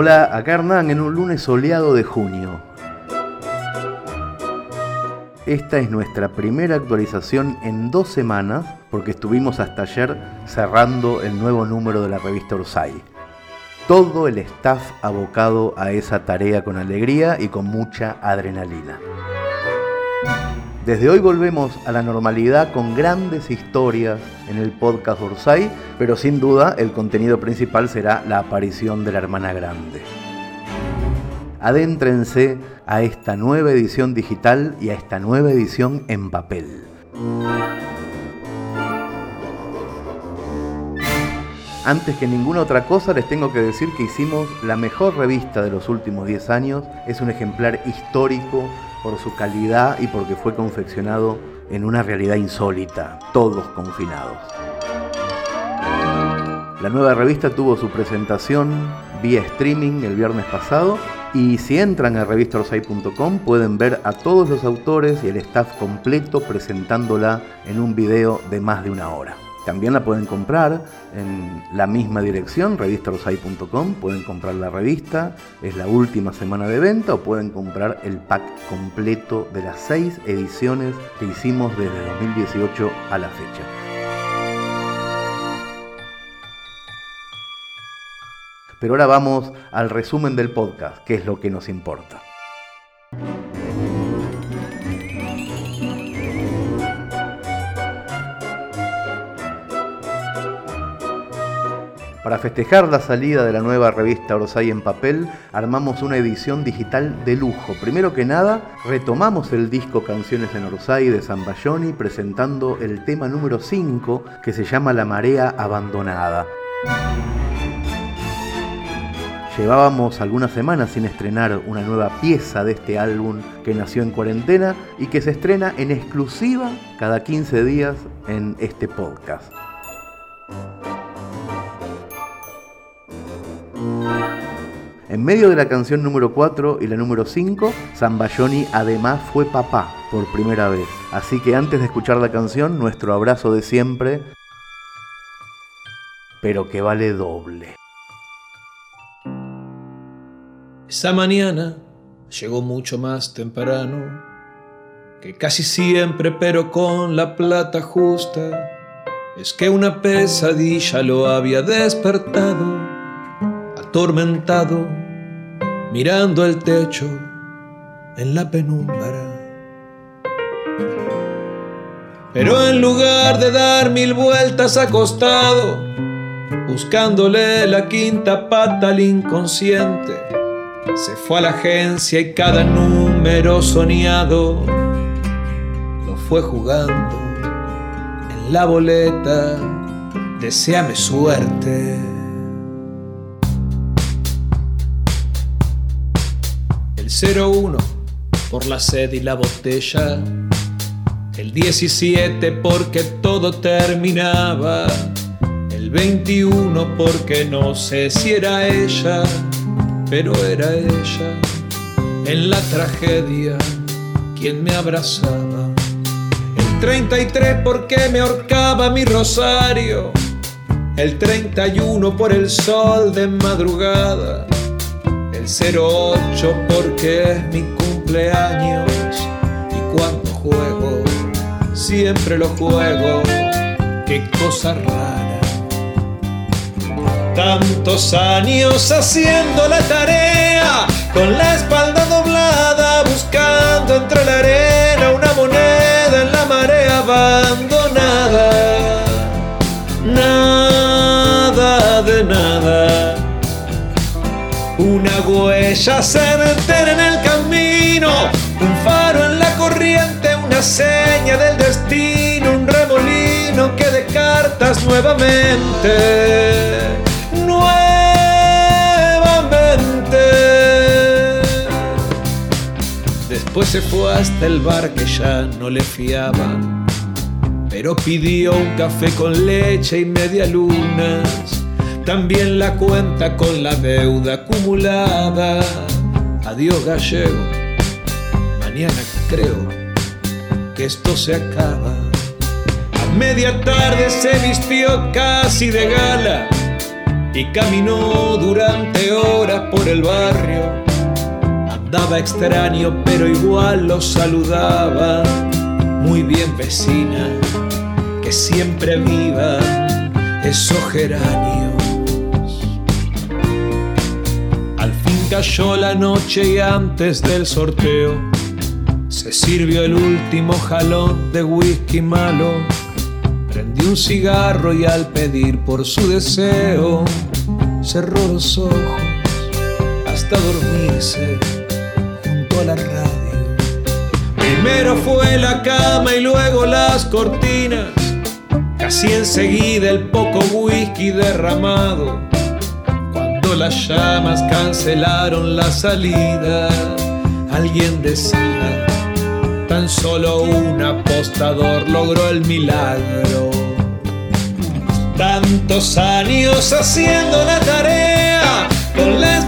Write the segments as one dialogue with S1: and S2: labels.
S1: Hola, acá Hernán en un lunes soleado de junio. Esta es nuestra primera actualización en dos semanas porque estuvimos hasta ayer cerrando el nuevo número de la revista Orsay. Todo el staff abocado a esa tarea con alegría y con mucha adrenalina. Desde hoy volvemos a la normalidad con grandes historias en el podcast Orsay, pero sin duda el contenido principal será la aparición de la hermana grande. Adéntrense a esta nueva edición digital y a esta nueva edición en papel. Antes que ninguna otra cosa les tengo que decir que hicimos la mejor revista de los últimos 10 años. Es un ejemplar histórico por su calidad y porque fue confeccionado en una realidad insólita, todos confinados. La nueva revista tuvo su presentación vía streaming el viernes pasado y si entran a revistaorsay.com pueden ver a todos los autores y el staff completo presentándola en un video de más de una hora. También la pueden comprar en la misma dirección, revistaorsay.com. Pueden comprar la revista, es la última semana de venta, o pueden comprar el pack completo de las seis ediciones que hicimos desde 2018 a la fecha. Pero ahora vamos al resumen del podcast, que es lo que nos importa. Para festejar la salida de la nueva revista Orsay en papel, armamos una edición digital de lujo. Primero que nada, retomamos el disco Canciones en Orsay de Zambayoni presentando el tema número 5 que se llama La marea abandonada. Llevábamos algunas semanas sin estrenar una nueva pieza de este álbum que nació en cuarentena y que se estrena en exclusiva cada 15 días en este podcast. En medio de la canción número 4 y la número 5, Zambayoni además fue papá por primera vez. Así que antes de escuchar la canción, nuestro abrazo de siempre, pero que vale doble.
S2: Esa mañana llegó mucho más temprano que casi siempre, pero con la plata justa. Es que una pesadilla lo había despertado atormentado, mirando el techo en la penumbra. Pero en lugar de dar mil vueltas acostado, buscándole la quinta pata al inconsciente, se fue a la agencia y cada número soñado lo fue jugando en la boleta. Deseame suerte. 01 por la sed y la botella. El 17 porque todo terminaba. El 21 porque no sé si era ella, pero era ella. En la tragedia, quien me abrazaba. El 33 porque me ahorcaba mi rosario. El 31 por el sol de madrugada 08 porque es mi cumpleaños y cuando juego, siempre lo juego, qué cosa rara. Tantos años haciendo la tarea, con la espalda doblada, buscando entre la arena una moneda en la marea abandonada. Nada de nada una huella certera en el camino, un faro en la corriente, una seña del destino, un remolino que de cartas nuevamente, nuevamente. Después se fue hasta el bar que ya no le fiaban, pero pidió un café con leche y media lunas también la cuenta con la deuda acumulada. Adiós gallego, mañana creo que esto se acaba. A media tarde se vistió casi de gala y caminó durante horas por el barrio. Andaba extraño, pero igual lo saludaba. Muy bien, vecina, que siempre viva esos geranios. Cayó la noche y antes del sorteo se sirvió el último jalón de whisky malo. Prendió un cigarro y al pedir por su deseo cerró los ojos hasta dormirse junto a la radio. Primero fue la cama y luego las cortinas. Casi enseguida el poco whisky derramado. Las llamas cancelaron la salida, alguien decía Tan solo un apostador logró el milagro. Tantos años haciendo la tarea, con la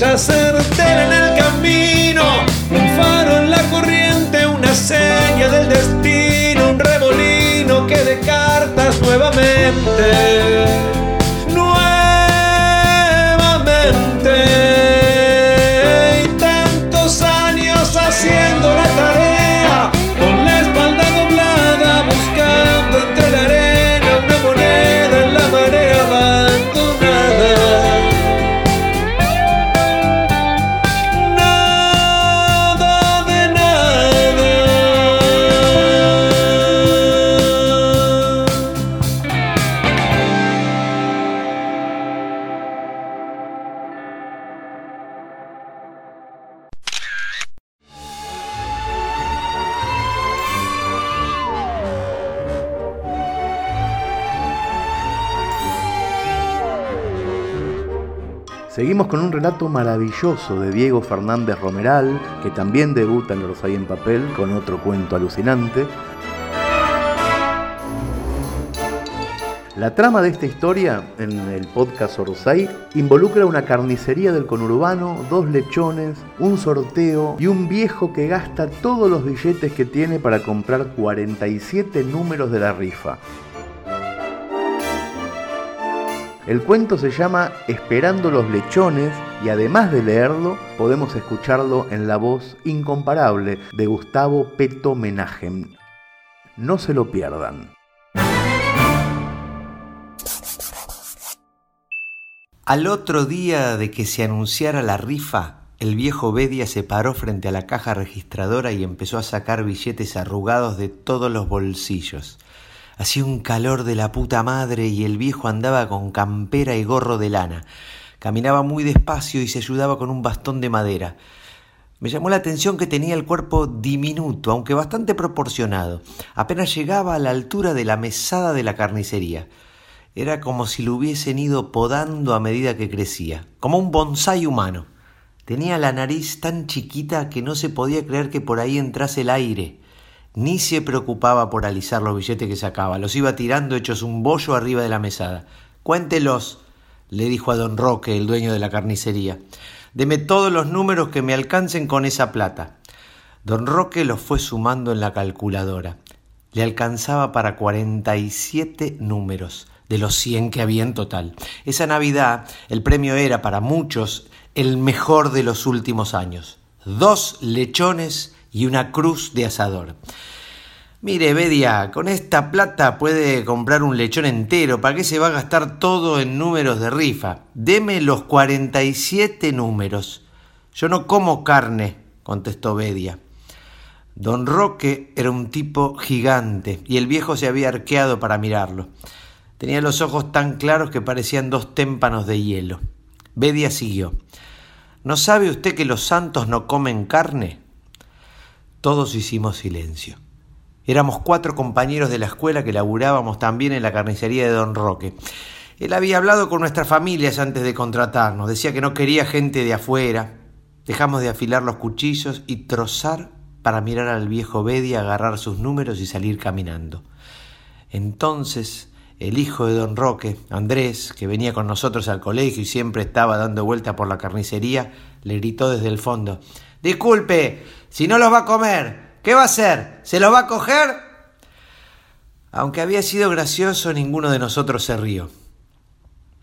S2: huella certera en el camino, un faro en la corriente, una seña del destino, un remolino que de cartas nuevamente.
S1: Seguimos con un relato maravilloso de Diego Fernández Romeral, que también debuta en Los en papel con otro cuento alucinante. La trama de esta historia en el podcast Orsay involucra una carnicería del conurbano, dos lechones, un sorteo y un viejo que gasta todos los billetes que tiene para comprar 47 números de la rifa. El cuento se llama Esperando los lechones y además de leerlo podemos escucharlo en la voz incomparable de Gustavo Peto Menajem. No se lo pierdan.
S3: Al otro día de que se anunciara la rifa, el viejo Bedia se paró frente a la caja registradora y empezó a sacar billetes arrugados de todos los bolsillos. Hacía un calor de la puta madre y el viejo andaba con campera y gorro de lana. Caminaba muy despacio y se ayudaba con un bastón de madera. Me llamó la atención que tenía el cuerpo diminuto, aunque bastante proporcionado. Apenas llegaba a la altura de la mesada de la carnicería. Era como si lo hubiesen ido podando a medida que crecía, como un bonsái humano. Tenía la nariz tan chiquita que no se podía creer que por ahí entrase el aire. Ni se preocupaba por alisar los billetes que sacaba, los iba tirando hechos un bollo arriba de la mesada. Cuéntelos, le dijo a don Roque, el dueño de la carnicería. Deme todos los números que me alcancen con esa plata. Don Roque los fue sumando en la calculadora. Le alcanzaba para 47 números de los 100 que había en total. Esa Navidad el premio era para muchos el mejor de los últimos años. Dos lechones y una cruz de asador. Mire, Bedia, con esta plata puede comprar un lechón entero. ¿Para qué se va a gastar todo en números de rifa? Deme los 47 números. Yo no como carne, contestó Bedia. Don Roque era un tipo gigante y el viejo se había arqueado para mirarlo. Tenía los ojos tan claros que parecían dos témpanos de hielo. Bedia siguió. ¿No sabe usted que los santos no comen carne? Todos hicimos silencio. Éramos cuatro compañeros de la escuela que laburábamos también en la carnicería de Don Roque. Él había hablado con nuestras familias antes de contratarnos. Decía que no quería gente de afuera. Dejamos de afilar los cuchillos y trozar para mirar al viejo Bedia, agarrar sus números y salir caminando. Entonces El hijo de don Roque, Andrés, que venía con nosotros al colegio y siempre estaba dando vuelta por la carnicería, le gritó desde el fondo, Disculpe, si no los va a comer, ¿qué va a hacer? ¿Se los va a coger? Aunque había sido gracioso, ninguno de nosotros se rió.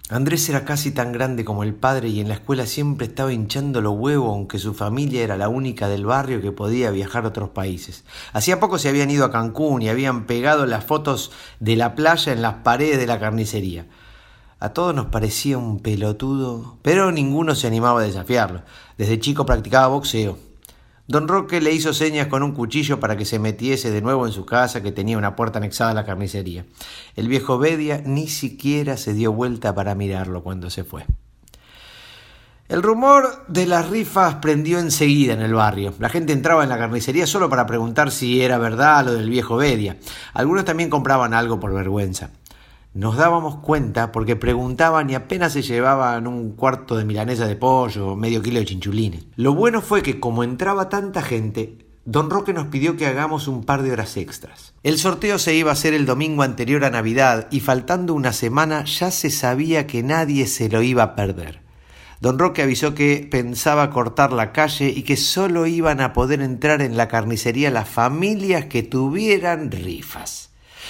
S3: Andrés era casi tan grande como el padre y en la escuela siempre estaba hinchando los huevos, aunque su familia era la única del barrio que podía viajar a otros países. Hacía poco se habían ido a Cancún y habían pegado las fotos de la playa en las paredes de la carnicería. A todos nos parecía un pelotudo, pero ninguno se animaba a desafiarlo. Desde chico practicaba boxeo. Don Roque le hizo señas con un cuchillo para que se metiese de nuevo en su casa que tenía una puerta anexada a la carnicería. El viejo Bedia ni siquiera se dio vuelta para mirarlo cuando se fue. El rumor de las rifas prendió enseguida en el barrio. La gente entraba en la carnicería solo para preguntar si era verdad lo del viejo Bedia. Algunos también compraban algo por vergüenza nos dábamos cuenta porque preguntaban y apenas se llevaban un cuarto de milanesa de pollo o medio kilo de chinchulines. Lo bueno fue que como entraba tanta gente, Don Roque nos pidió que hagamos un par de horas extras. El sorteo se iba a hacer el domingo anterior a Navidad y faltando una semana ya se sabía que nadie se lo iba a perder. Don Roque avisó que pensaba cortar la calle y que solo iban a poder entrar en la carnicería las familias que tuvieran rifas.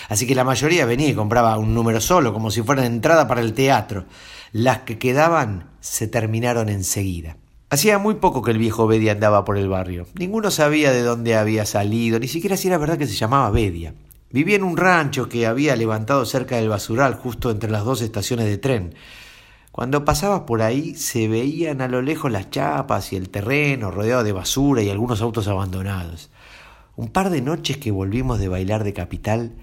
S3: Así que la mayoría venía y compraba un número solo, como si fuera entrada para el teatro. Las que quedaban se terminaron enseguida. Hacía muy poco que el viejo Bedia andaba por el barrio. Ninguno sabía de dónde había salido, ni siquiera si era verdad que se llamaba Bedia. Vivía en un rancho que había levantado cerca del basural, justo entre las dos estaciones de tren. Cuando pasaba por ahí se veían a lo lejos las chapas y el terreno rodeado de basura y algunos autos abandonados. Un par de noches que volvimos de bailar de capital,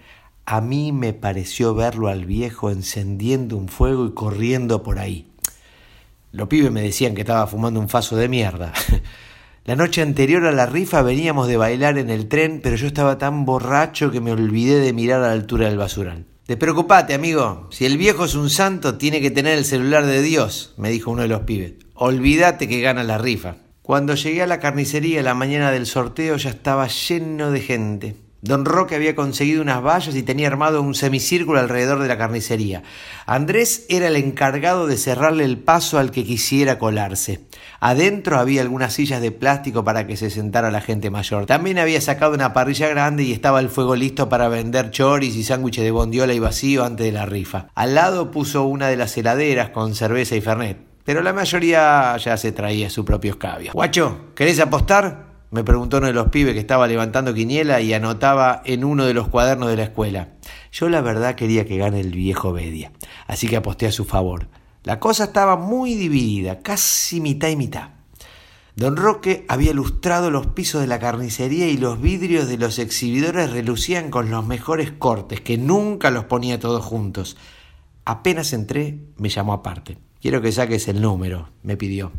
S3: a mí me pareció verlo al viejo encendiendo un fuego y corriendo por ahí. Los pibes me decían que estaba fumando un faso de mierda. La noche anterior a la rifa veníamos de bailar en el tren, pero yo estaba tan borracho que me olvidé de mirar a la altura del basural. Despreocupate, amigo. Si el viejo es un santo, tiene que tener el celular de Dios, me dijo uno de los pibes. Olvídate que gana la rifa. Cuando llegué a la carnicería la mañana del sorteo ya estaba lleno de gente. Don Roque había conseguido unas vallas y tenía armado un semicírculo alrededor de la carnicería. Andrés era el encargado de cerrarle el paso al que quisiera colarse. Adentro había algunas sillas de plástico para que se sentara la gente mayor. También había sacado una parrilla grande y estaba el fuego listo para vender choris y sándwiches de bondiola y vacío antes de la rifa. Al lado puso una de las heladeras con cerveza y fernet. Pero la mayoría ya se traía su propio escabio. Guacho, ¿querés apostar? Me preguntó uno de los pibes que estaba levantando quiniela y anotaba en uno de los cuadernos de la escuela. Yo la verdad quería que gane el viejo Bedia, así que aposté a su favor. La cosa estaba muy dividida, casi mitad y mitad. Don Roque había lustrado los pisos de la carnicería y los vidrios de los exhibidores relucían con los mejores cortes, que nunca los ponía todos juntos. Apenas entré, me llamó aparte. Quiero que saques el número, me pidió.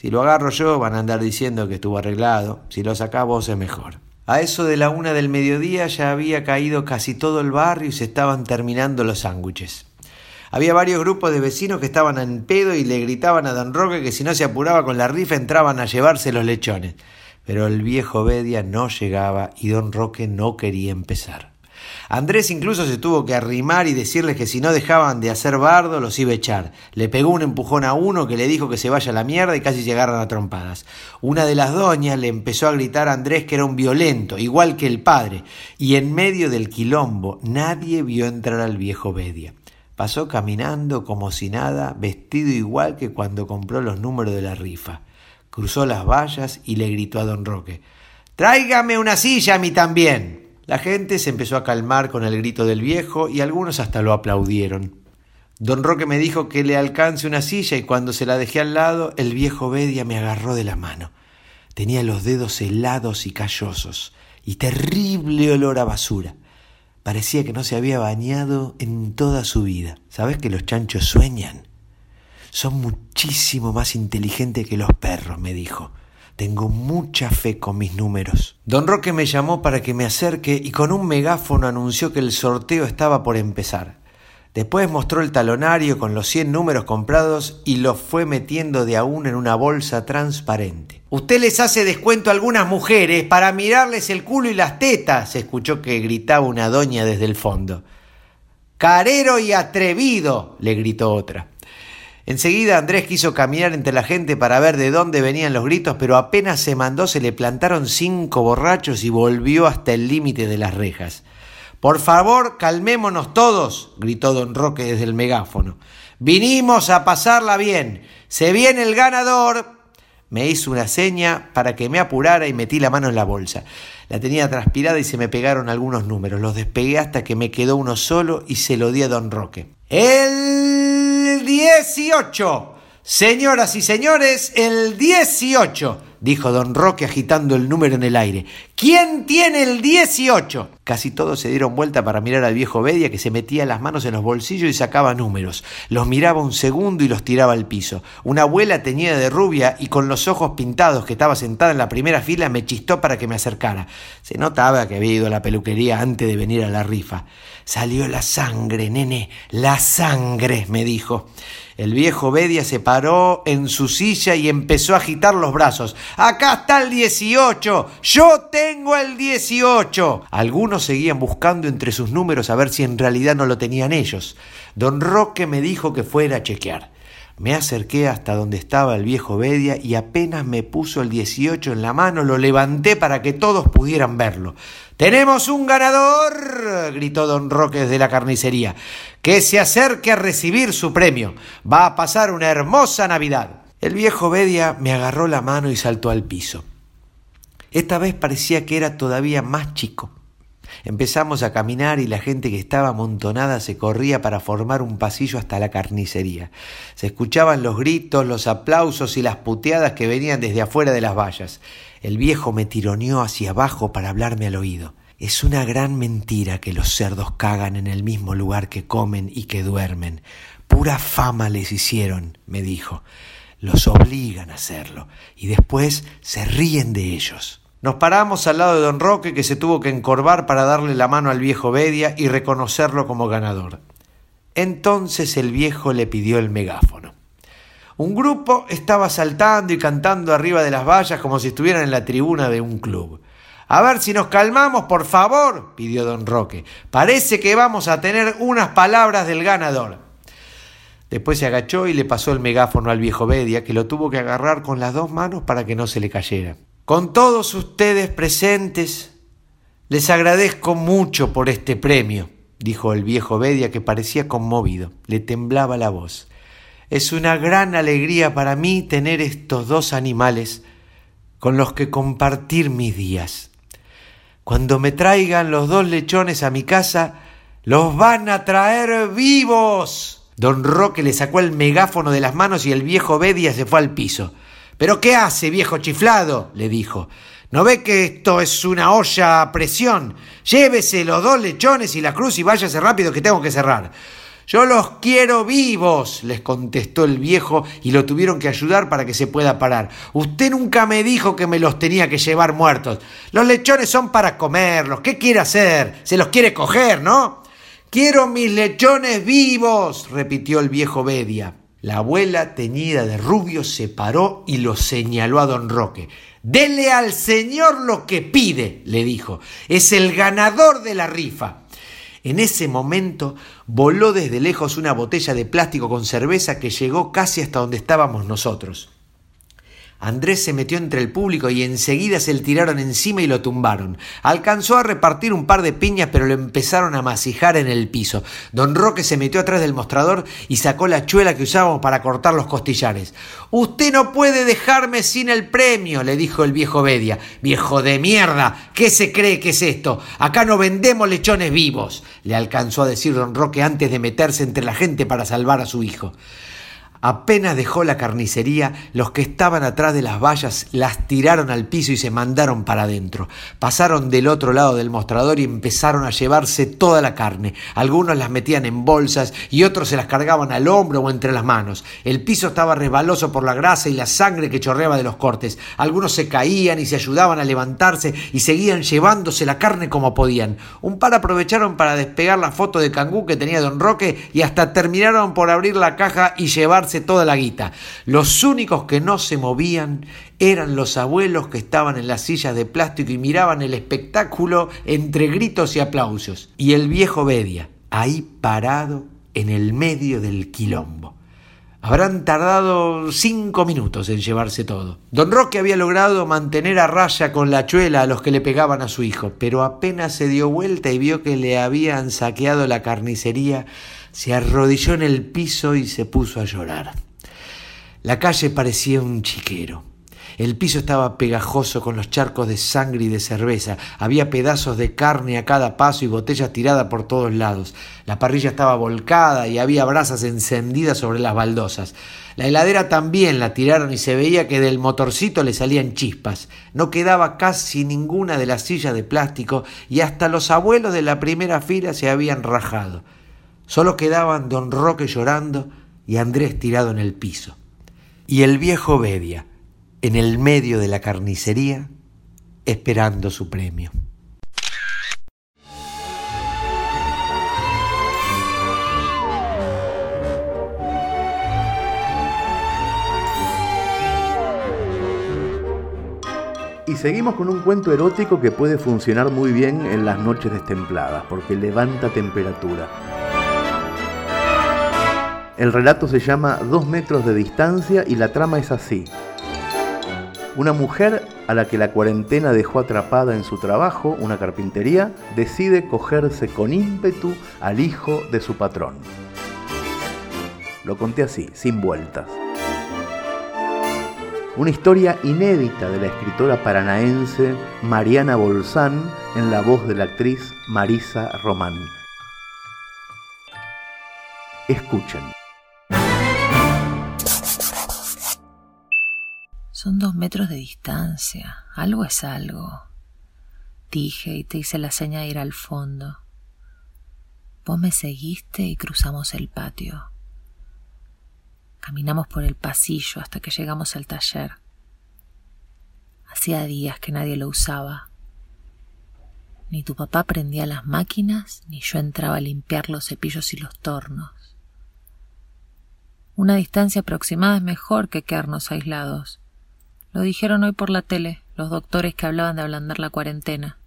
S3: Si lo agarro yo van a andar diciendo que estuvo arreglado, si lo sacás vos es mejor. A eso de la una del mediodía ya había caído casi todo el barrio y se estaban terminando los sándwiches. Había varios grupos de vecinos que estaban en pedo y le gritaban a don Roque que si no se apuraba con la rifa entraban a llevarse los lechones. Pero el viejo Bedia no llegaba y don Roque no quería empezar. Andrés incluso se tuvo que arrimar y decirles que si no dejaban de hacer bardo los iba a echar. Le pegó un empujón a uno que le dijo que se vaya a la mierda y casi llegaron a trompadas. Una de las doñas le empezó a gritar a Andrés que era un violento, igual que el padre, y en medio del quilombo nadie vio entrar al viejo Bedia. Pasó caminando como si nada, vestido igual que cuando compró los números de la rifa. Cruzó las vallas y le gritó a don Roque Tráigame una silla a mí también. La gente se empezó a calmar con el grito del viejo y algunos hasta lo aplaudieron. Don Roque me dijo que le alcance una silla y cuando se la dejé al lado, el viejo Bedia me agarró de la mano. Tenía los dedos helados y callosos y terrible olor a basura. Parecía que no se había bañado en toda su vida. ¿Sabes que los chanchos sueñan? Son muchísimo más inteligentes que los perros, me dijo. Tengo mucha fe con mis números. Don Roque me llamó para que me acerque y con un megáfono anunció que el sorteo estaba por empezar. Después mostró el talonario con los 100 números comprados y los fue metiendo de a uno en una bolsa transparente. Usted les hace descuento a algunas mujeres para mirarles el culo y las tetas, se escuchó que gritaba una doña desde el fondo. Carero y atrevido, le gritó otra. Enseguida Andrés quiso caminar entre la gente para ver de dónde venían los gritos, pero apenas se mandó se le plantaron cinco borrachos y volvió hasta el límite de las rejas. Por favor, calmémonos todos, gritó don Roque desde el megáfono. Vinimos a pasarla bien. Se viene el ganador. Me hizo una seña para que me apurara y metí la mano en la bolsa. La tenía transpirada y se me pegaron algunos números. Los despegué hasta que me quedó uno solo y se lo di a don Roque. El 18. Señoras y señores, el 18 dijo don Roque agitando el número en el aire. ¿Quién tiene el 18? Casi todos se dieron vuelta para mirar al viejo Bedia que se metía las manos en los bolsillos y sacaba números. Los miraba un segundo y los tiraba al piso. Una abuela teñida de rubia y con los ojos pintados que estaba sentada en la primera fila me chistó para que me acercara. Se notaba que había ido a la peluquería antes de venir a la rifa. Salió la sangre, nene, la sangre, me dijo. El viejo Bedia se paró en su silla y empezó a agitar los brazos. Acá está el 18. Yo tengo el 18. Algunos seguían buscando entre sus números a ver si en realidad no lo tenían ellos. Don Roque me dijo que fuera a chequear. Me acerqué hasta donde estaba el viejo Bedia y apenas me puso el 18 en la mano, lo levanté para que todos pudieran verlo. ¡Tenemos un ganador! gritó don Roque desde la carnicería. Que se acerque a recibir su premio. Va a pasar una hermosa Navidad. El viejo Bedia me agarró la mano y saltó al piso. Esta vez parecía que era todavía más chico. Empezamos a caminar y la gente que estaba amontonada se corría para formar un pasillo hasta la carnicería. Se escuchaban los gritos, los aplausos y las puteadas que venían desde afuera de las vallas. El viejo me tironeó hacia abajo para hablarme al oído. Es una gran mentira que los cerdos cagan en el mismo lugar que comen y que duermen. Pura fama les hicieron, me dijo. Los obligan a hacerlo y después se ríen de ellos. Nos paramos al lado de don Roque que se tuvo que encorvar para darle la mano al viejo Bedia y reconocerlo como ganador. Entonces el viejo le pidió el megáfono. Un grupo estaba saltando y cantando arriba de las vallas como si estuvieran en la tribuna de un club. A ver si nos calmamos, por favor, pidió don Roque. Parece que vamos a tener unas palabras del ganador. Después se agachó y le pasó el megáfono al viejo Bedia, que lo tuvo que agarrar con las dos manos para que no se le cayera. Con todos ustedes presentes, les agradezco mucho por este premio, dijo el viejo Bedia, que parecía conmovido, le temblaba la voz. Es una gran alegría para mí tener estos dos animales con los que compartir mis días. Cuando me traigan los dos lechones a mi casa, los van a traer vivos. Don Roque le sacó el megáfono de las manos y el viejo Bedia se fue al piso. ¿Pero qué hace, viejo chiflado? le dijo. ¿No ve que esto es una olla a presión? Llévese los dos lechones y la cruz y váyase rápido que tengo que cerrar. Yo los quiero vivos, les contestó el viejo y lo tuvieron que ayudar para que se pueda parar. Usted nunca me dijo que me los tenía que llevar muertos. Los lechones son para comerlos. ¿Qué quiere hacer? Se los quiere coger, ¿no? Quiero mis lechones vivos, repitió el viejo Bedia. La abuela, teñida de rubio, se paró y lo señaló a don Roque. Dele al señor lo que pide, le dijo. Es el ganador de la rifa. En ese momento voló desde lejos una botella de plástico con cerveza que llegó casi hasta donde estábamos nosotros. Andrés se metió entre el público y enseguida se le tiraron encima y lo tumbaron. Alcanzó a repartir un par de piñas, pero lo empezaron a masijar en el piso. Don Roque se metió atrás del mostrador y sacó la chuela que usábamos para cortar los costillares. Usted no puede dejarme sin el premio, le dijo el viejo Bedia. Viejo de mierda, ¿qué se cree que es esto? Acá no vendemos lechones vivos, le alcanzó a decir don Roque antes de meterse entre la gente para salvar a su hijo. Apenas dejó la carnicería, los que estaban atrás de las vallas las tiraron al piso y se mandaron para adentro. Pasaron del otro lado del mostrador y empezaron a llevarse toda la carne. Algunos las metían en bolsas y otros se las cargaban al hombro o entre las manos. El piso estaba resbaloso por la grasa y la sangre que chorreaba de los cortes. Algunos se caían y se ayudaban a levantarse y seguían llevándose la carne como podían. Un par aprovecharon para despegar la foto de cangú que tenía don Roque y hasta terminaron por abrir la caja y llevarse toda la guita. Los únicos que no se movían eran los abuelos que estaban en las sillas de plástico y miraban el espectáculo entre gritos y aplausos. Y el viejo Bedia, ahí parado en el medio del quilombo. Habrán tardado cinco minutos en llevarse todo. Don Roque había logrado mantener a raya con la chuela a los que le pegaban a su hijo, pero apenas se dio vuelta y vio que le habían saqueado la carnicería, se arrodilló en el piso y se puso a llorar. La calle parecía un chiquero. El piso estaba pegajoso con los charcos de sangre y de cerveza. Había pedazos de carne a cada paso y botellas tiradas por todos lados. La parrilla estaba volcada y había brasas encendidas sobre las baldosas. La heladera también la tiraron y se veía que del motorcito le salían chispas. No quedaba casi ninguna de las sillas de plástico y hasta los abuelos de la primera fila se habían rajado. Solo quedaban don Roque llorando y Andrés tirado en el piso. Y el viejo Bedia, en el medio de la carnicería esperando su premio.
S1: Y seguimos con un cuento erótico que puede funcionar muy bien en las noches destempladas, porque levanta temperatura. El relato se llama Dos metros de distancia y la trama es así. Una mujer a la que la cuarentena dejó atrapada en su trabajo, una carpintería, decide cogerse con ímpetu al hijo de su patrón. Lo conté así, sin vueltas. Una historia inédita de la escritora paranaense Mariana Bolsán en la voz de la actriz Marisa Román. Escuchen.
S4: Son dos metros de distancia. Algo es algo. Dije y te hice la seña de ir al fondo. Vos me seguiste y cruzamos el patio. Caminamos por el pasillo hasta que llegamos al taller. Hacía días que nadie lo usaba. Ni tu papá prendía las máquinas, ni yo entraba a limpiar los cepillos y los tornos. Una distancia aproximada es mejor que quedarnos aislados. Lo dijeron hoy por la tele, los doctores que hablaban de ablandar la cuarentena.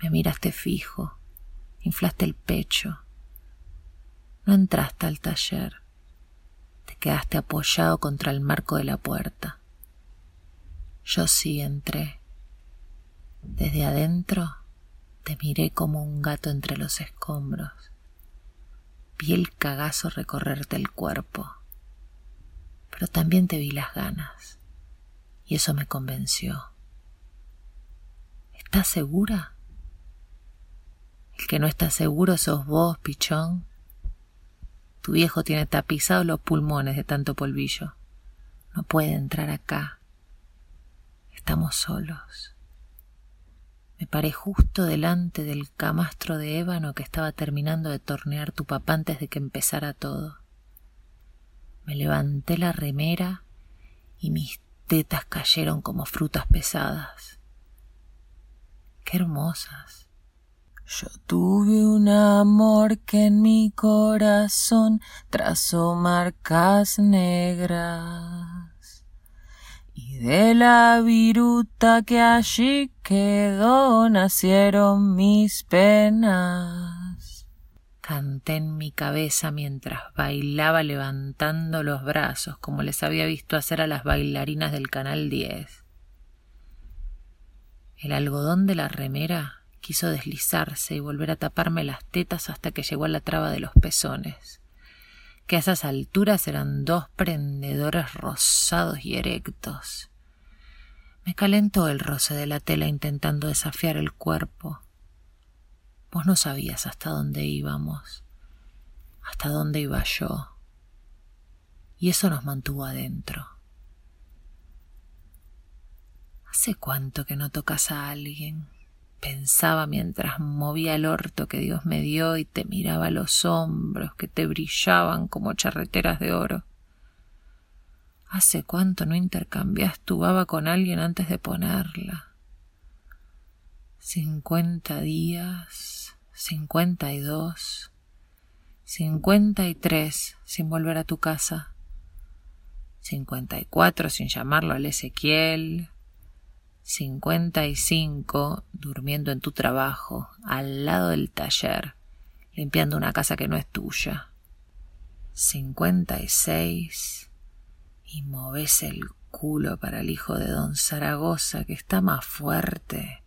S4: Me miraste fijo, inflaste el pecho. No entraste al taller. Te quedaste apoyado contra el marco de la puerta. Yo sí entré. Desde adentro te miré como un gato entre los escombros. Vi el cagazo recorrerte el cuerpo, pero también te vi las ganas y eso me convenció. ¿Estás segura? El que no está seguro sos vos, pichón. Tu viejo tiene tapizados los pulmones de tanto polvillo. No puede entrar acá. Estamos solos. Me paré justo delante del camastro de ébano que estaba terminando de tornear tu papá antes de que empezara todo. Me levanté la remera y mis tetas cayeron como frutas pesadas. Qué hermosas. Yo tuve un amor que en mi corazón trazó marcas negras. Y de la viruta que allí quedó nacieron mis penas. Canté en mi cabeza mientras bailaba levantando los brazos, como les había visto hacer a las bailarinas del Canal 10. El algodón de la remera quiso deslizarse y volver a taparme las tetas hasta que llegó a la traba de los pezones, que a esas alturas eran dos prendedores rosados y erectos. Me calentó el roce de la tela intentando desafiar el cuerpo Vos no sabías hasta dónde íbamos, hasta dónde iba yo. Y eso nos mantuvo adentro. ¿Hace cuánto que no tocas a alguien? Pensaba mientras movía el orto que Dios me dio y te miraba los hombros que te brillaban como charreteras de oro. ¿Hace cuánto no intercambias tu baba con alguien antes de ponerla? Cincuenta días cincuenta y dos, cincuenta y tres sin volver a tu casa, cincuenta y cuatro sin llamarlo al Ezequiel, cincuenta y cinco durmiendo en tu trabajo, al lado del taller, limpiando una casa que no es tuya. Cincuenta y seis y moves el culo para el hijo de don Zaragoza que está más fuerte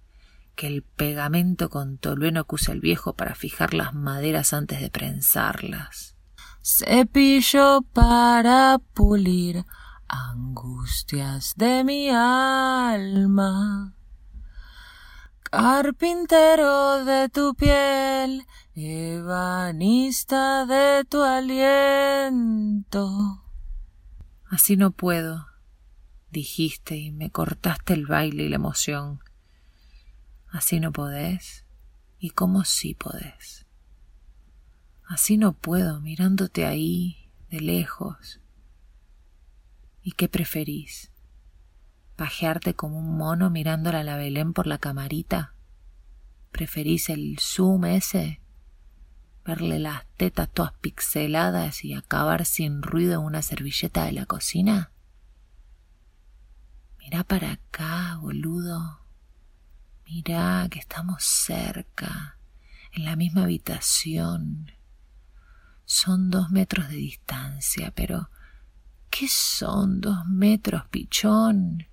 S4: que el pegamento con tolueno que usa el viejo para fijar las maderas antes de prensarlas. Cepillo para pulir angustias de mi alma. Carpintero de tu piel, ebanista de tu aliento. Así no puedo, dijiste y me cortaste el baile y la emoción. Así no podés, y cómo sí podés. Así no puedo, mirándote ahí, de lejos. ¿Y qué preferís? ¿Pajearte como un mono mirándola a la Belén por la camarita? ¿Preferís el zoom ese? ¿Verle las tetas todas pixeladas y acabar sin ruido en una servilleta de la cocina? Mirá para acá, boludo. Mirá que estamos cerca, en la misma habitación. Son dos metros de distancia, pero ¿qué son dos metros, pichón?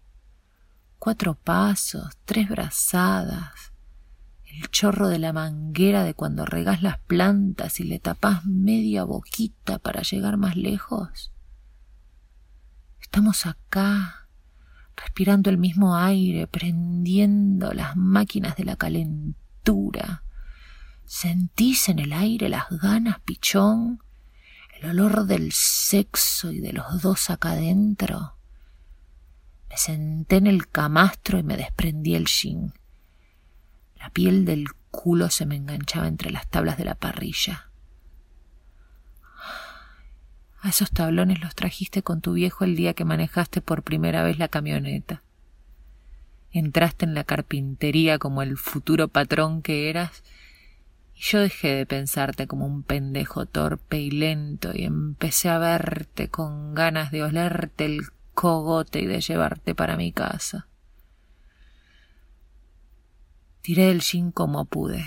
S4: Cuatro pasos, tres brazadas, el chorro de la manguera de cuando regas las plantas y le tapas media boquita para llegar más lejos. Estamos acá, respirando el mismo aire, prendiendo las máquinas de la calentura. ¿Sentís en el aire las ganas, pichón? El olor del sexo y de los dos acá adentro. Me senté en el camastro y me desprendí el jean. La piel del culo se me enganchaba entre las tablas de la parrilla. A esos tablones los trajiste con tu viejo el día que manejaste por primera vez la camioneta. Entraste en la carpintería como el futuro patrón que eras y yo dejé de pensarte como un pendejo torpe y lento y empecé a verte con ganas de olerte el cogote y de llevarte para mi casa. Tiré el jean como pude.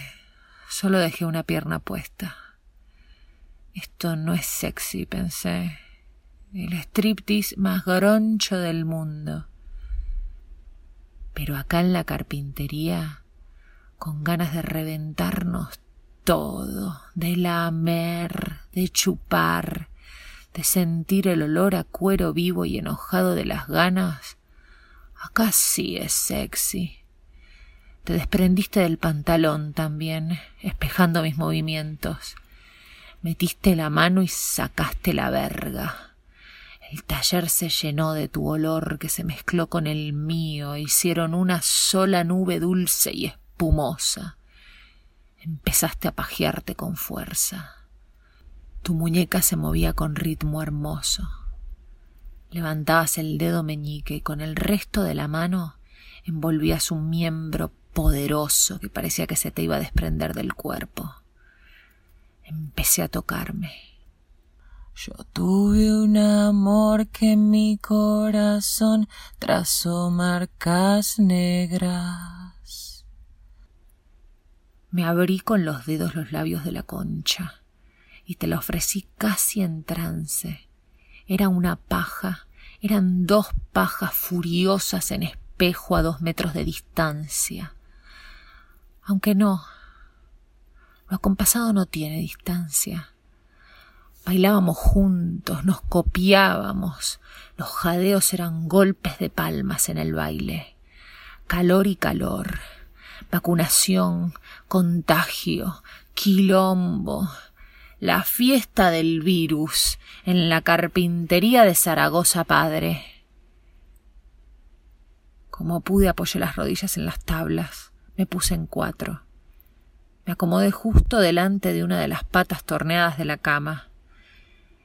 S4: Solo dejé una pierna puesta. Esto no es sexy, pensé. El striptease más groncho del mundo. Pero acá en la carpintería, con ganas de reventarnos todo, de lamer, de chupar, de sentir el olor a cuero vivo y enojado de las ganas, acá sí es sexy. Te desprendiste del pantalón también, espejando mis movimientos. Metiste la mano y sacaste la verga. El taller se llenó de tu olor que se mezcló con el mío, hicieron una sola nube dulce y espumosa. Empezaste a pajearte con fuerza. Tu muñeca se movía con ritmo hermoso. Levantabas el dedo meñique y con el resto de la mano envolvías un miembro poderoso que parecía que se te iba a desprender del cuerpo empecé a tocarme. Yo tuve un amor que en mi corazón trazó marcas negras. Me abrí con los dedos los labios de la concha y te la ofrecí casi en trance. Era una paja, eran dos pajas furiosas en espejo a dos metros de distancia. Aunque no, lo acompasado no tiene distancia. Bailábamos juntos, nos copiábamos. Los jadeos eran golpes de palmas en el baile. Calor y calor. Vacunación, contagio, quilombo. La fiesta del virus en la carpintería de Zaragoza Padre. Como pude apoyé las rodillas en las tablas. Me puse en cuatro. Me acomodé justo delante de una de las patas torneadas de la cama.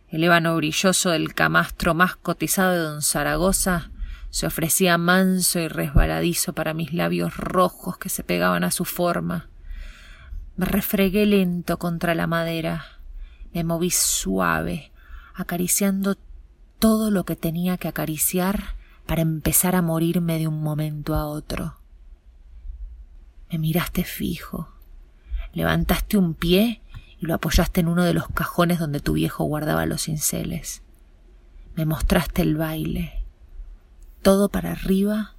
S4: El ébano brilloso del camastro más cotizado de don Zaragoza se ofrecía manso y resbaladizo para mis labios rojos que se pegaban a su forma. Me refregué lento contra la madera, me moví suave, acariciando todo lo que tenía que acariciar para empezar a morirme de un momento a otro. Me miraste fijo, levantaste un pie y lo apoyaste en uno de los cajones donde tu viejo guardaba los cinceles. Me mostraste el baile. Todo para arriba,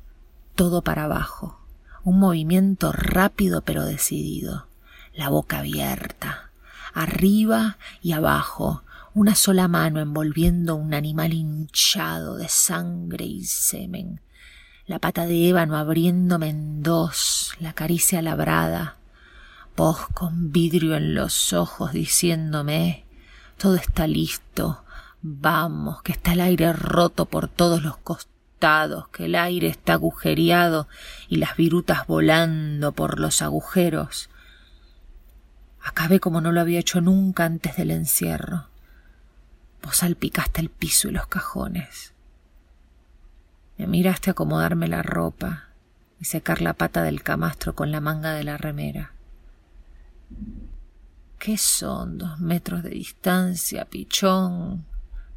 S4: todo para abajo. Un movimiento rápido pero decidido. La boca abierta. Arriba y abajo. Una sola mano envolviendo un animal hinchado de sangre y semen. La pata de ébano abriéndome en dos. La caricia labrada Vos con vidrio en los ojos diciéndome todo está listo, vamos, que está el aire roto por todos los costados, que el aire está agujereado y las virutas volando por los agujeros. Acabé como no lo había hecho nunca antes del encierro. Vos salpicaste el piso y los cajones. Me miraste acomodarme la ropa y secar la pata del camastro con la manga de la remera. ¿Qué son dos metros de distancia, pichón?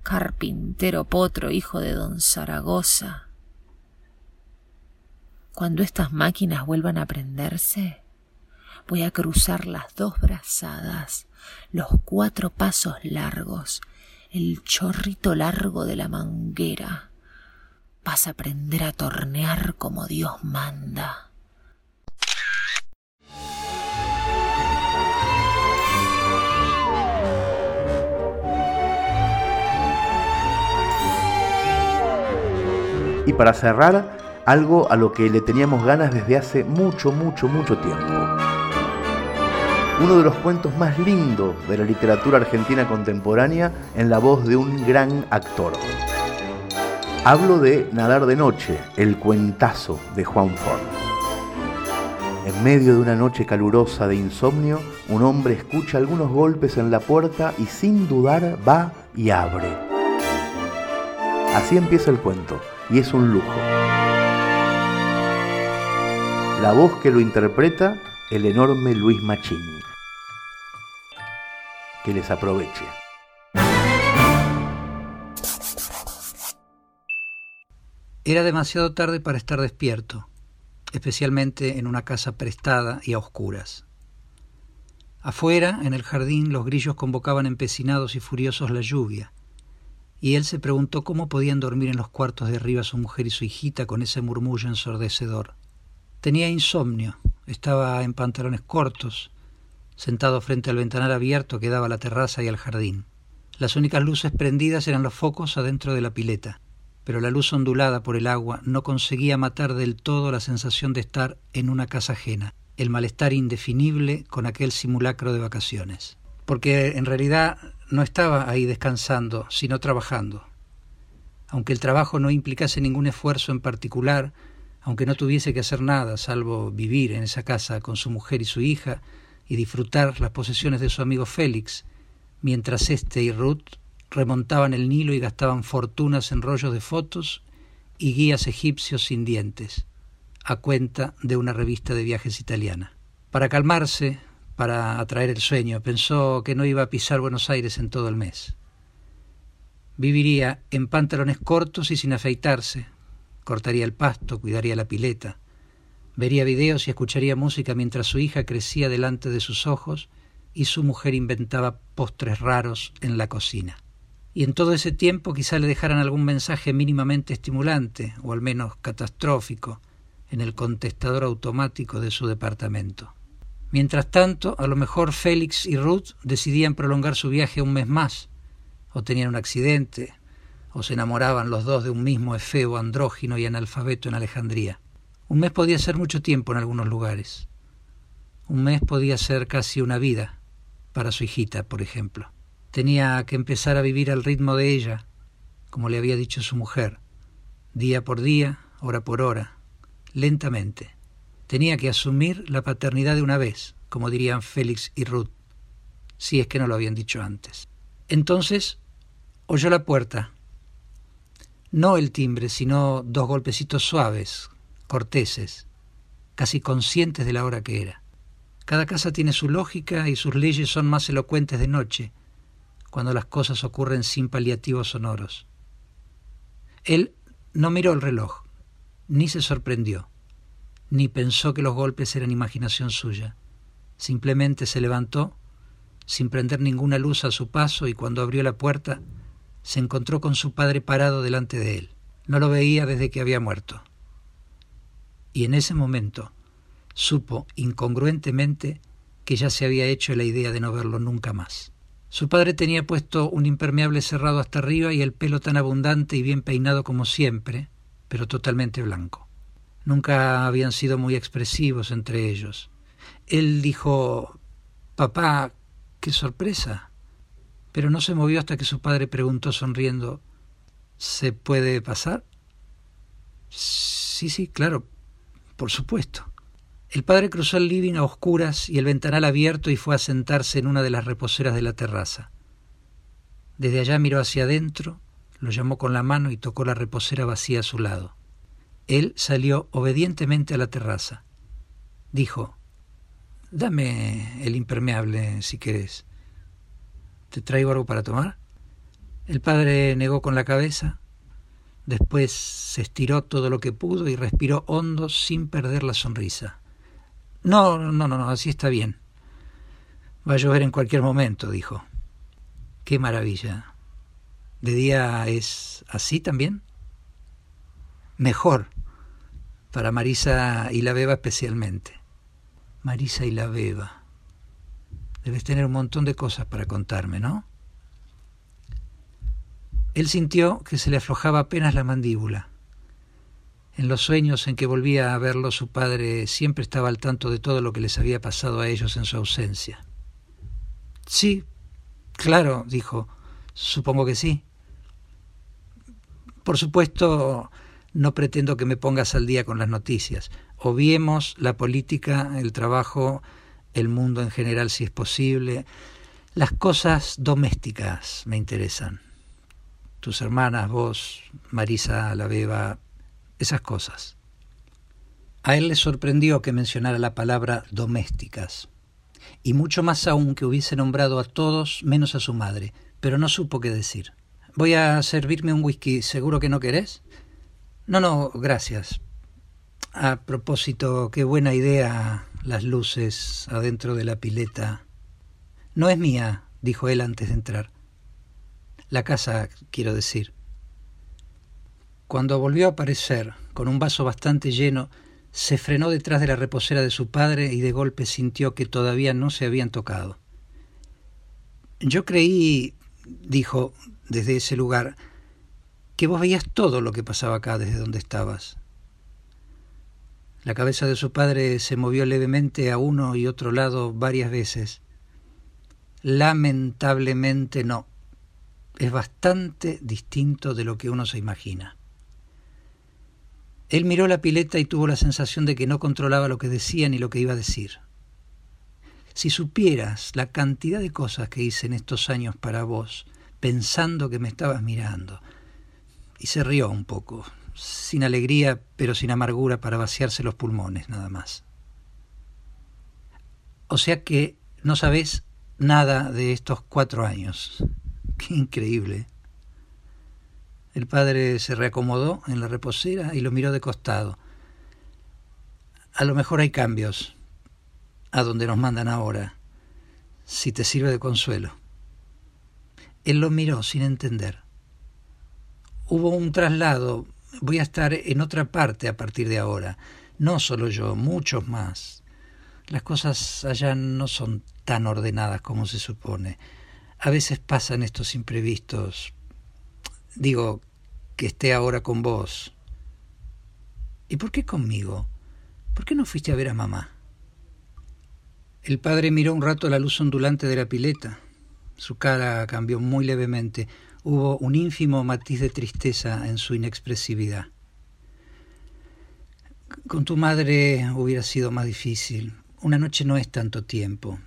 S4: Carpintero potro, hijo de don Zaragoza. Cuando estas máquinas vuelvan a prenderse, voy a cruzar las dos brazadas, los cuatro pasos largos, el chorrito largo de la manguera. Vas a aprender a tornear como Dios manda.
S1: Y para cerrar, algo a lo que le teníamos ganas desde hace mucho, mucho, mucho tiempo. Uno de los cuentos más lindos de la literatura argentina contemporánea en la voz de un gran actor. Hablo de Nadar de Noche, el cuentazo de Juan Ford. En medio de una noche calurosa de insomnio, un hombre escucha algunos golpes en la puerta y sin dudar va y abre. Así empieza el cuento y es un lujo. La voz que lo interpreta, el enorme Luis Machín. Que les aproveche.
S5: Era demasiado tarde para estar despierto, especialmente en una casa prestada y a oscuras. Afuera, en el jardín, los grillos convocaban empecinados y furiosos la lluvia, y él se preguntó cómo podían dormir en los cuartos de arriba su mujer y su hijita con ese murmullo ensordecedor. Tenía insomnio, estaba en pantalones cortos, sentado frente al ventanal abierto que daba a la terraza y al jardín. Las únicas luces prendidas eran los focos adentro de la pileta, pero la luz ondulada por el agua no conseguía matar del todo la sensación de estar en una casa ajena, el malestar indefinible con aquel simulacro de vacaciones. Porque en realidad no estaba ahí descansando, sino trabajando. Aunque el trabajo no implicase ningún esfuerzo en particular, aunque no tuviese que hacer nada salvo vivir en esa casa con su mujer y su hija y disfrutar las posesiones de su amigo Félix, mientras éste y Ruth remontaban el Nilo y gastaban fortunas en rollos de fotos y guías egipcios sin dientes, a cuenta de una revista de viajes italiana. Para calmarse, para atraer el sueño. Pensó que no iba a pisar Buenos Aires en todo el mes. Viviría en pantalones cortos y sin afeitarse. Cortaría el pasto, cuidaría la pileta. Vería videos y escucharía música mientras su hija crecía delante de sus ojos y su mujer inventaba postres raros en la cocina. Y en todo ese tiempo quizá le dejaran algún mensaje mínimamente estimulante, o al menos catastrófico, en el contestador automático de su departamento. Mientras tanto, a lo mejor Félix y Ruth decidían prolongar su viaje un mes más, o tenían un accidente, o se enamoraban los dos de un mismo efebo andrógino y analfabeto en Alejandría. Un mes podía ser mucho tiempo en algunos lugares. Un mes podía ser casi una vida para su hijita, por ejemplo. Tenía que empezar a vivir al ritmo de ella, como le había dicho su mujer, día por día, hora por hora, lentamente tenía que asumir la paternidad de una vez, como dirían Félix y Ruth, si es que no lo habían dicho antes. Entonces oyó la puerta, no el timbre, sino dos golpecitos suaves, corteses, casi conscientes de la hora que era. Cada casa tiene su lógica y sus leyes son más elocuentes de noche, cuando las cosas ocurren sin paliativos sonoros. Él no miró el reloj, ni se sorprendió ni pensó que los golpes eran imaginación suya. Simplemente se levantó, sin prender ninguna luz a su paso y cuando abrió la puerta se encontró con su padre parado delante de él. No lo veía desde que había muerto. Y en ese momento supo incongruentemente que ya se había hecho la idea de no verlo nunca más. Su padre tenía puesto un impermeable cerrado hasta arriba y el pelo tan abundante y bien peinado como siempre, pero totalmente blanco. Nunca habían sido muy expresivos entre ellos. Él dijo Papá, qué sorpresa. Pero no se movió hasta que su padre preguntó sonriendo ¿Se puede pasar? Sí, sí, claro, por supuesto. El padre cruzó el living a oscuras y el ventanal abierto y fue a sentarse en una de las reposeras de la terraza. Desde allá miró hacia adentro, lo llamó con la mano y tocó la reposera vacía a su lado. Él salió obedientemente a la terraza. Dijo, Dame el impermeable si querés. ¿Te traigo algo para tomar? El padre negó con la cabeza, después se estiró todo lo que pudo y respiró hondo sin perder la sonrisa. No, no, no, no, así está bien. Va a llover en cualquier momento, dijo. Qué maravilla. ¿De día es así también? Mejor, para Marisa y la Beba especialmente. Marisa y la Beba. Debes tener un montón de cosas para contarme, ¿no? Él sintió que se le aflojaba apenas la mandíbula. En los sueños en que volvía a verlo, su padre siempre estaba al tanto de todo lo que les había pasado a ellos en su ausencia. Sí, claro, dijo, supongo que sí. Por supuesto, no pretendo que me pongas al día con las noticias. Obviemos la política, el trabajo, el mundo en general si es posible. Las cosas domésticas me interesan. Tus hermanas, vos, Marisa, la beba, esas cosas. A él le sorprendió que mencionara la palabra domésticas, y mucho más aún que hubiese nombrado a todos menos a su madre, pero no supo qué decir. Voy a servirme un whisky, ¿seguro que no querés? No, no, gracias. A propósito, qué buena idea las luces adentro de la pileta. No es mía, dijo él antes de entrar. La casa, quiero decir. Cuando volvió a aparecer, con un vaso bastante lleno, se frenó detrás de la reposera de su padre y de golpe sintió que todavía no se habían tocado. Yo creí, dijo desde ese lugar, que vos veías todo lo que pasaba acá desde donde estabas. La cabeza de su padre se movió levemente a uno y otro lado varias veces. Lamentablemente no. Es bastante distinto de lo que uno se imagina. Él miró la pileta y tuvo la sensación de que no controlaba lo que decía ni lo que iba a decir. Si supieras la cantidad de cosas que hice en estos años para vos, pensando que me estabas mirando. Y se rió un poco, sin alegría, pero sin amargura para vaciarse los pulmones, nada más. O sea que no sabés nada de estos cuatro años. Qué increíble. El padre se reacomodó en la reposera y lo miró de costado. A lo mejor hay cambios a donde nos mandan ahora, si te sirve de consuelo. Él lo miró sin entender. Hubo un traslado. Voy a estar en otra parte a partir de ahora. No solo yo, muchos más. Las cosas allá no son tan ordenadas como se supone. A veces pasan estos imprevistos. Digo, que esté ahora con vos. ¿Y por qué conmigo? ¿Por qué no fuiste a ver a mamá? El padre miró un rato la luz ondulante de la pileta. Su cara cambió muy levemente. Hubo un ínfimo matiz de tristeza en su inexpresividad. Con tu madre hubiera sido más difícil. Una noche no es tanto tiempo.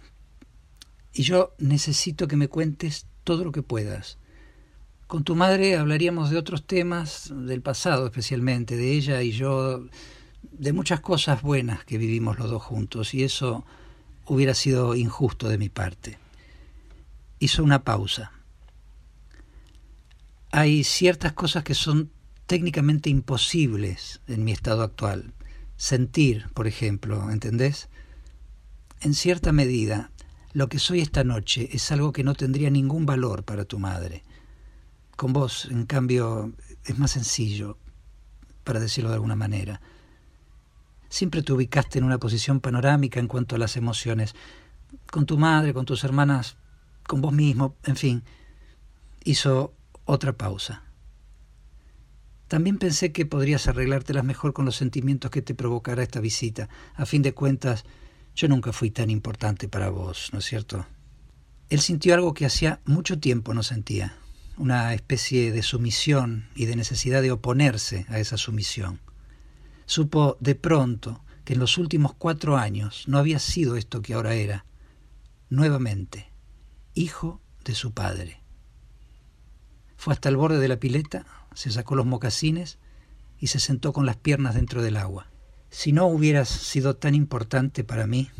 S5: Y yo necesito que me cuentes todo lo que puedas. Con tu madre hablaríamos de otros temas, del pasado especialmente, de ella y yo, de muchas cosas buenas que vivimos los dos juntos, y eso hubiera sido injusto de mi parte. Hizo una pausa. Hay ciertas cosas que son técnicamente imposibles en mi estado actual. Sentir, por ejemplo, ¿entendés? En cierta medida, Lo que soy esta noche es algo que no tendría ningún valor para tu madre. Con vos, en cambio, es más sencillo, para decirlo de alguna manera. Siempre te ubicaste en una posición panorámica en cuanto a las emociones. Con tu madre, con tus hermanas, con vos mismo, en fin. Hizo otra pausa. También pensé que podrías arreglártelas mejor con los sentimientos que te provocará esta visita. A fin de cuentas, yo nunca fui tan importante para vos, ¿no es cierto? Él sintió algo que hacía mucho tiempo no sentía, una especie de sumisión y de necesidad de oponerse a esa sumisión. Supo de pronto que en los últimos cuatro años no había sido esto que ahora era, nuevamente, hijo de su padre. Fue hasta el borde de la pileta, se sacó los mocasines y se sentó con las piernas dentro del agua. Si no hubieras sido tan importante para mí,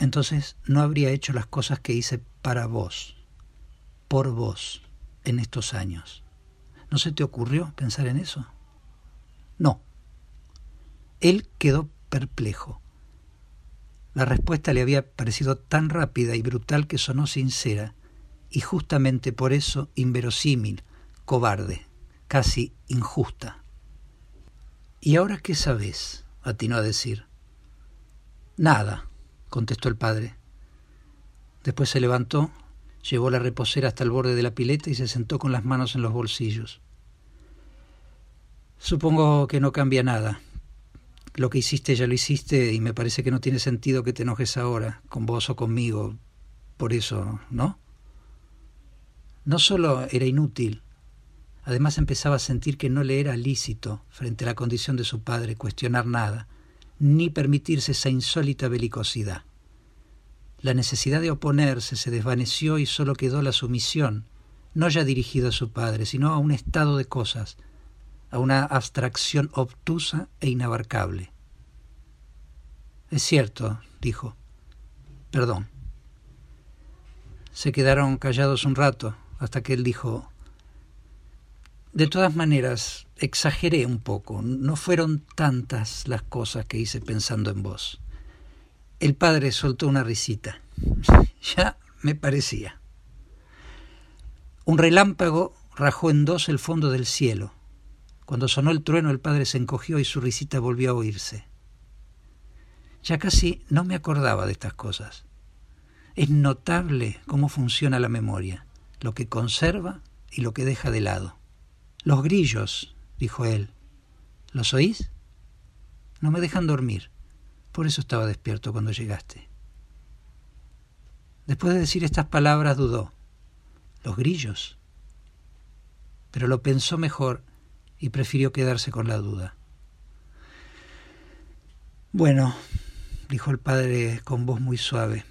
S5: entonces no habría hecho las cosas que hice para vos, por vos, en estos años. ¿No se te ocurrió pensar en eso? No. Él quedó perplejo. La respuesta le había parecido tan rápida y brutal que sonó sincera, y justamente por eso inverosímil, cobarde casi injusta. ¿Y ahora qué sabes? atinó a decir. Nada, contestó el padre. Después se levantó, llevó la reposera hasta el borde de la pileta y se sentó con las manos en los bolsillos. Supongo que no cambia nada. Lo que hiciste ya lo hiciste y me parece que no tiene sentido que te enojes ahora, con vos o conmigo. Por eso, ¿no? No solo era inútil, Además empezaba a sentir que no le era lícito, frente a la condición de su padre, cuestionar nada, ni permitirse esa insólita belicosidad. La necesidad de oponerse se desvaneció y solo quedó la sumisión, no ya dirigida a su padre, sino a un estado de cosas, a una abstracción obtusa e inabarcable. Es cierto, dijo. Perdón. Se quedaron callados un rato, hasta que él dijo de todas maneras, exageré un poco. No fueron tantas las cosas que hice pensando en vos. El padre soltó una risita. ya me parecía. Un relámpago rajó en dos el fondo del cielo. Cuando sonó el trueno el padre se encogió y su risita volvió a oírse. Ya casi no me acordaba de estas cosas. Es notable cómo funciona la memoria, lo que conserva y lo que deja de lado. Los grillos, dijo él. ¿Los oís? No me dejan dormir. Por eso estaba despierto cuando llegaste. Después de decir estas palabras dudó. Los grillos. Pero lo pensó mejor y prefirió quedarse con la duda. Bueno, dijo el padre con voz muy suave,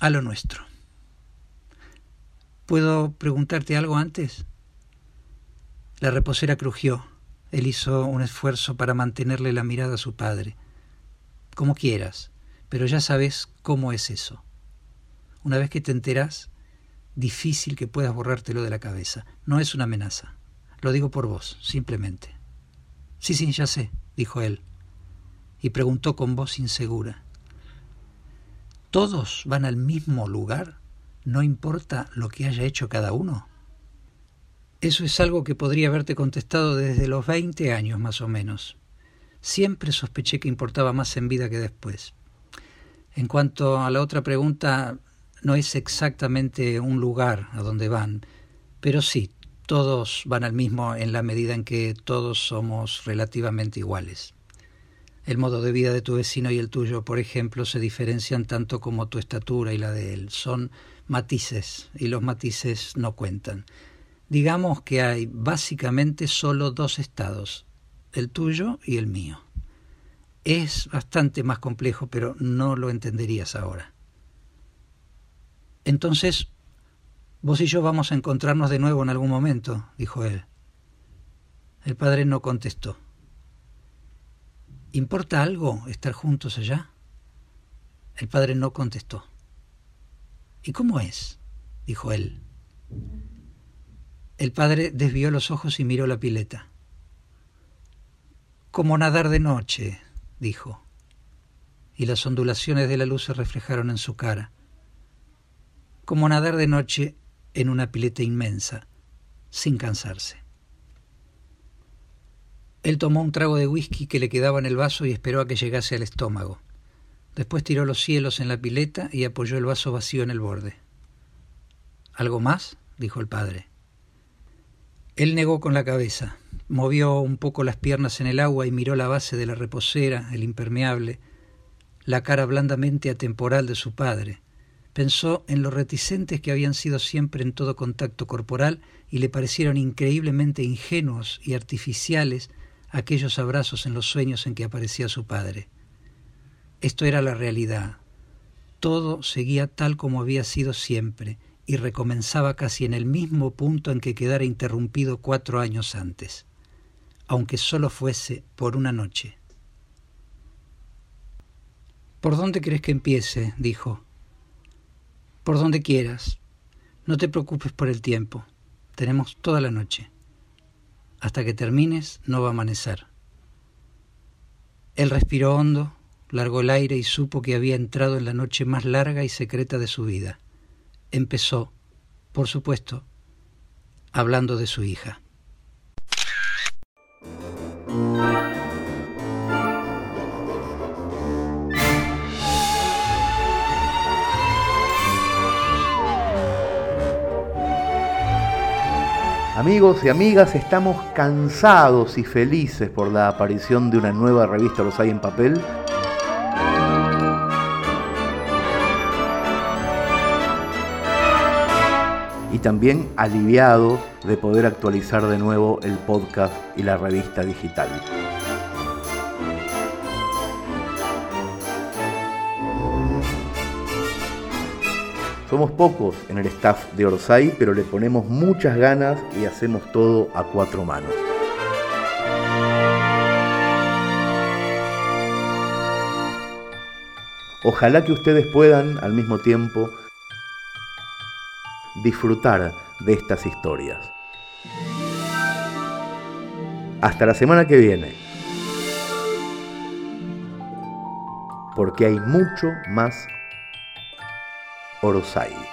S5: a lo nuestro. ¿Puedo preguntarte algo antes? La reposera crujió. Él hizo un esfuerzo para mantenerle la mirada a su padre. Como quieras, pero ya sabes cómo es eso. Una vez que te enteras, difícil que puedas borrártelo de la cabeza. No es una amenaza. Lo digo por vos, simplemente. Sí, sí, ya sé, dijo él, y preguntó con voz insegura. ¿Todos van al mismo lugar? ¿No importa lo que haya hecho cada uno? Eso es algo que podría haberte contestado desde los 20 años más o menos. Siempre sospeché que importaba más en vida que después. En cuanto a la otra pregunta, no es exactamente un lugar a donde van, pero sí, todos van al mismo en la medida en que todos somos relativamente iguales. El modo de vida de tu vecino y el tuyo, por ejemplo, se diferencian tanto como tu estatura y la de él. Son matices, y los matices no cuentan. Digamos que hay básicamente solo dos estados, el tuyo y el mío. Es bastante más complejo, pero no lo entenderías ahora. Entonces, vos y yo vamos a encontrarnos de nuevo en algún momento, dijo él. El padre no contestó. ¿Importa algo estar juntos allá? El padre no contestó. ¿Y cómo es? dijo él. El padre desvió los ojos y miró la pileta. Como nadar de noche, dijo. y las ondulaciones de la luz se reflejaron en su cara. Como nadar de noche en una pileta inmensa, sin cansarse. Él tomó un trago de whisky que le quedaba en el vaso y esperó a que llegase al estómago. Después tiró los cielos en la pileta y apoyó el vaso vacío en el borde. ¿Algo más? dijo el padre. Él negó con la cabeza, movió un poco las piernas en el agua y miró la base de la reposera, el impermeable, la cara blandamente atemporal de su padre. Pensó en los reticentes que habían sido siempre en todo contacto corporal y le parecieron increíblemente ingenuos y artificiales aquellos abrazos en los sueños en que aparecía su padre. Esto era la realidad. Todo seguía tal como había sido siempre y recomenzaba casi en el mismo punto en que quedara interrumpido cuatro años antes, aunque solo fuese por una noche. ¿Por dónde crees que empiece? dijo. Por donde quieras. No te preocupes por el tiempo. Tenemos toda la noche. Hasta que termines no va a amanecer. Él respiró hondo, largó el aire y supo que había entrado en la noche más larga y secreta de su vida. Empezó, por supuesto, hablando de su hija.
S1: Amigos y amigas, estamos cansados y felices por la aparición de una nueva revista Los hay en papel. Y también aliviados de poder actualizar de nuevo el podcast y la revista digital. Somos pocos en el staff de Orsay, pero le ponemos muchas ganas y hacemos todo a cuatro manos. Ojalá que ustedes puedan al mismo tiempo disfrutar de estas historias. Hasta la semana que viene. Porque hay mucho más Orosai.